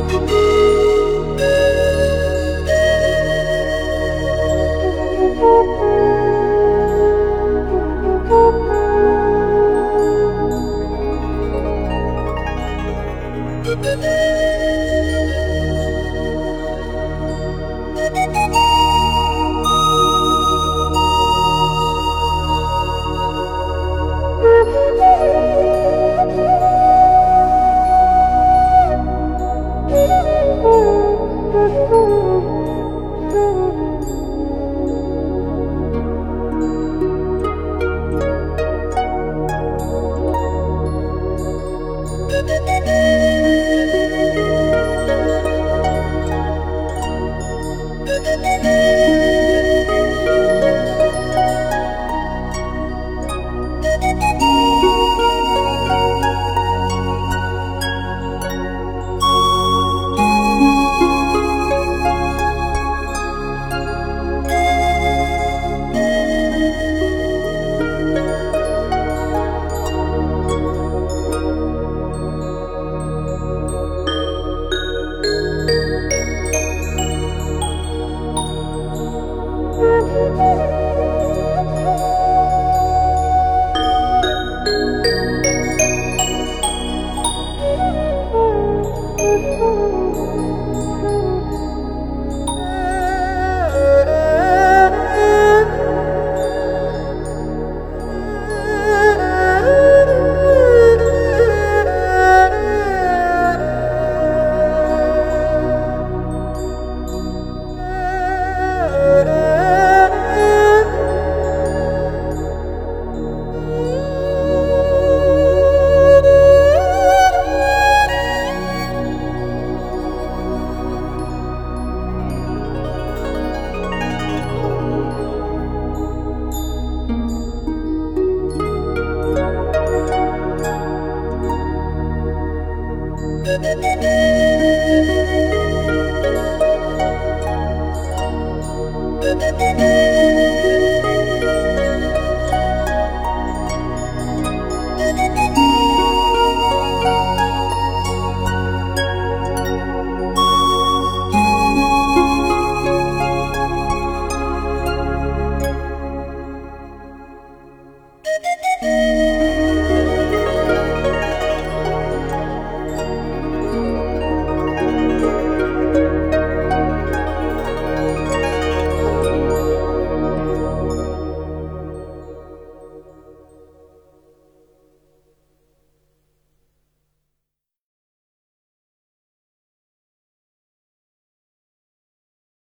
Música Thank you.